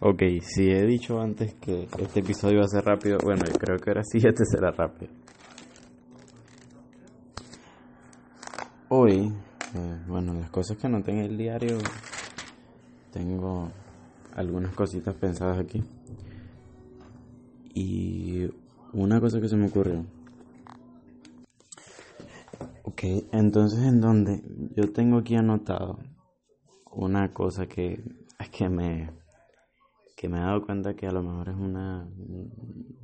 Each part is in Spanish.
Ok, si he dicho antes que este episodio iba a ser rápido, bueno, creo que ahora sí este será rápido. Hoy, eh, bueno, las cosas que anoté en el diario, tengo algunas cositas pensadas aquí. Y una cosa que se me ocurrió. Ok, entonces en donde yo tengo aquí anotado una cosa que, que me que me he dado cuenta que a lo mejor es una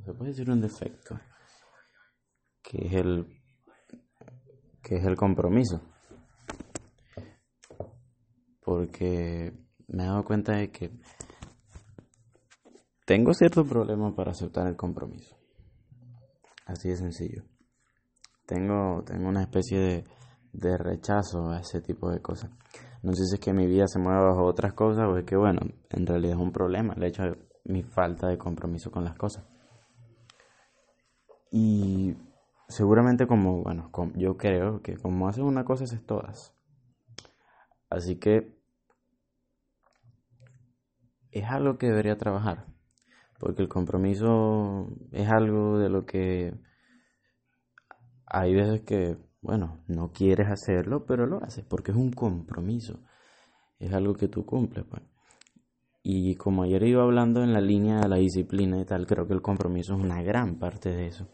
se puede decir un defecto que es el que es el compromiso. Porque me he dado cuenta de que tengo cierto problema para aceptar el compromiso. Así de sencillo. Tengo tengo una especie de, de rechazo a ese tipo de cosas no sé si es que mi vida se mueve bajo otras cosas o es que, bueno, en realidad es un problema el hecho de mi falta de compromiso con las cosas. Y seguramente como, bueno, yo creo que como haces una cosa, haces todas. Así que es algo que debería trabajar. Porque el compromiso es algo de lo que hay veces que bueno, no quieres hacerlo, pero lo haces porque es un compromiso. Es algo que tú cumples, pues. Y como ayer iba hablando en la línea de la disciplina y tal, creo que el compromiso es una gran parte de eso.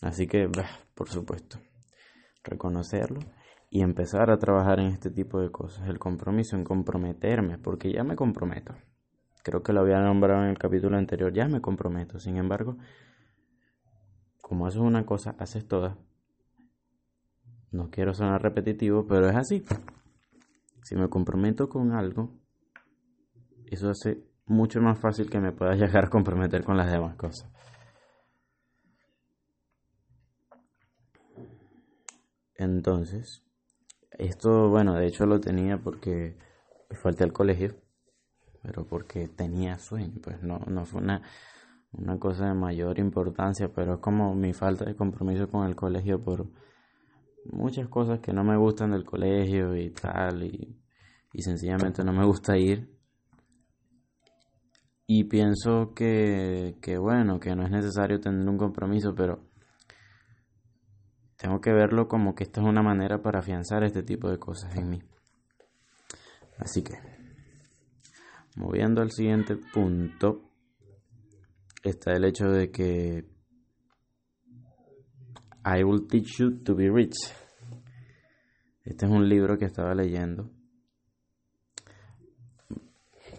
Así que, por supuesto, reconocerlo y empezar a trabajar en este tipo de cosas. El compromiso en comprometerme, porque ya me comprometo. Creo que lo había nombrado en el capítulo anterior, ya me comprometo. Sin embargo, como haces una cosa, haces todas, no quiero sonar repetitivo, pero es así. Si me comprometo con algo, eso hace mucho más fácil que me pueda llegar a comprometer con las demás cosas. Entonces, esto, bueno, de hecho lo tenía porque falté al colegio, pero porque tenía sueño, pues no, no fue una, una cosa de mayor importancia, pero es como mi falta de compromiso con el colegio por muchas cosas que no me gustan del colegio y tal, y, sencillamente no me gusta ir. Y pienso que, que, bueno, que no es necesario tener un compromiso, pero tengo que verlo como que esta es una manera para afianzar este tipo de cosas en mí. Así que, moviendo al siguiente punto, está el hecho de que I Will Teach You to Be Rich. Este es un libro que estaba leyendo.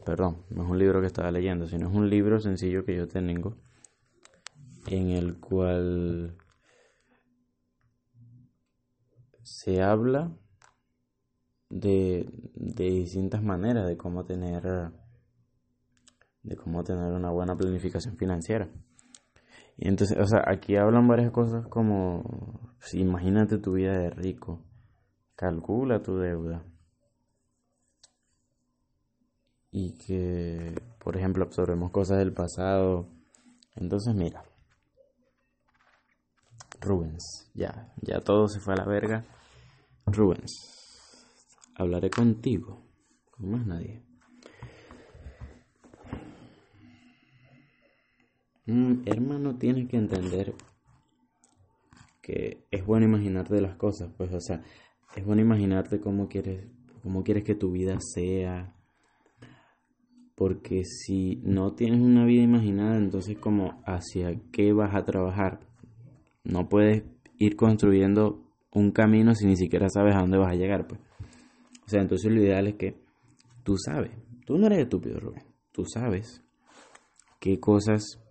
Perdón, no es un libro que estaba leyendo, sino es un libro sencillo que yo tengo en el cual se habla de, de distintas maneras de cómo tener de cómo tener una buena planificación financiera. Y entonces, o sea, aquí hablan varias cosas como, si imagínate tu vida de rico, calcula tu deuda. Y que, por ejemplo, absorbemos cosas del pasado. Entonces, mira, Rubens, ya, ya todo se fue a la verga. Rubens, hablaré contigo, como más nadie. Mm, hermano, tienes que entender que es bueno imaginarte las cosas, pues, o sea, es bueno imaginarte cómo quieres, cómo quieres que tu vida sea. Porque si no tienes una vida imaginada, entonces como hacia qué vas a trabajar. No puedes ir construyendo un camino si ni siquiera sabes a dónde vas a llegar, pues. O sea, entonces lo ideal es que tú sabes, tú no eres estúpido, Rubén, tú sabes qué cosas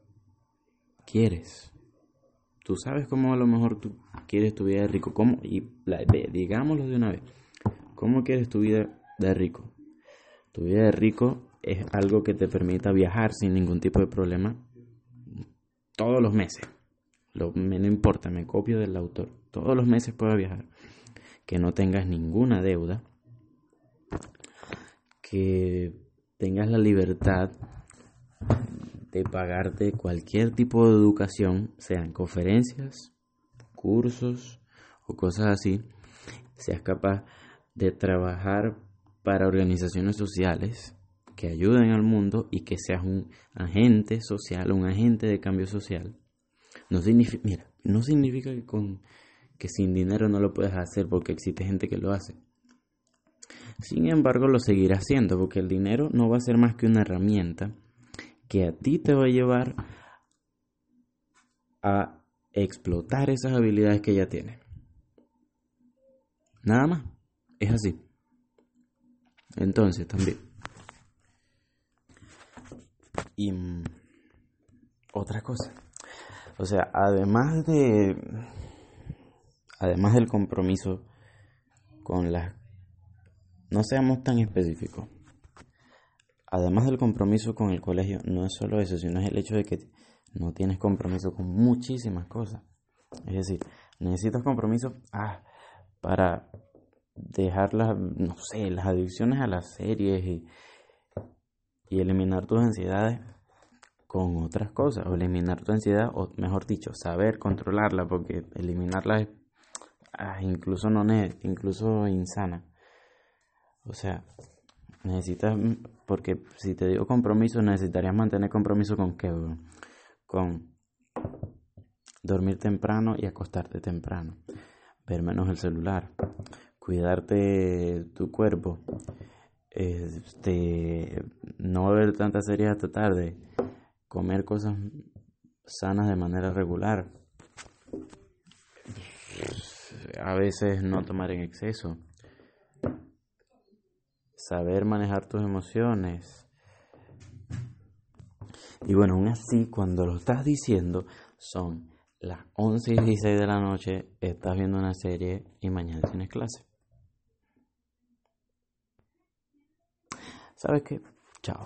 quieres. Tú sabes cómo a lo mejor tú quieres tu vida de rico. ¿Cómo? Y digámoslo de una vez. ¿Cómo quieres tu vida de rico? Tu vida de rico es algo que te permita viajar sin ningún tipo de problema todos los meses. Lo, me, no importa, me copio del autor. Todos los meses puedas viajar. Que no tengas ninguna deuda. Que tengas la libertad de pagarte cualquier tipo de educación, sean conferencias, cursos o cosas así, seas capaz de trabajar para organizaciones sociales que ayuden al mundo y que seas un agente social, un agente de cambio social, no significa, que, con, que sin dinero no lo puedes hacer porque existe gente que lo hace. Sin embargo, lo seguirás haciendo porque el dinero no va a ser más que una herramienta que a ti te va a llevar a explotar esas habilidades que ya tienes. Nada más. Es así. Entonces, también. Y mm, otra cosa. O sea, además de. Además del compromiso con las. No seamos tan específicos. Además del compromiso con el colegio, no es solo eso, sino es el hecho de que no tienes compromiso con muchísimas cosas. Es decir, necesitas compromiso ah, para dejar las, no sé, las adicciones a las series y, y eliminar tus ansiedades con otras cosas, o eliminar tu ansiedad, o mejor dicho, saber controlarla, porque eliminarla es ah, incluso no incluso insana. O sea, necesitas, porque si te digo compromiso, necesitarías mantener compromiso con qué, con dormir temprano y acostarte temprano, ver menos el celular, cuidarte tu cuerpo, este, no ver tantas series hasta tarde, comer cosas sanas de manera regular, a veces no tomar en exceso, saber manejar tus emociones. Y bueno, aún así, cuando lo estás diciendo, son las 11 y 16 de la noche, estás viendo una serie y mañana tienes clase. ¿Sabes qué? Chao.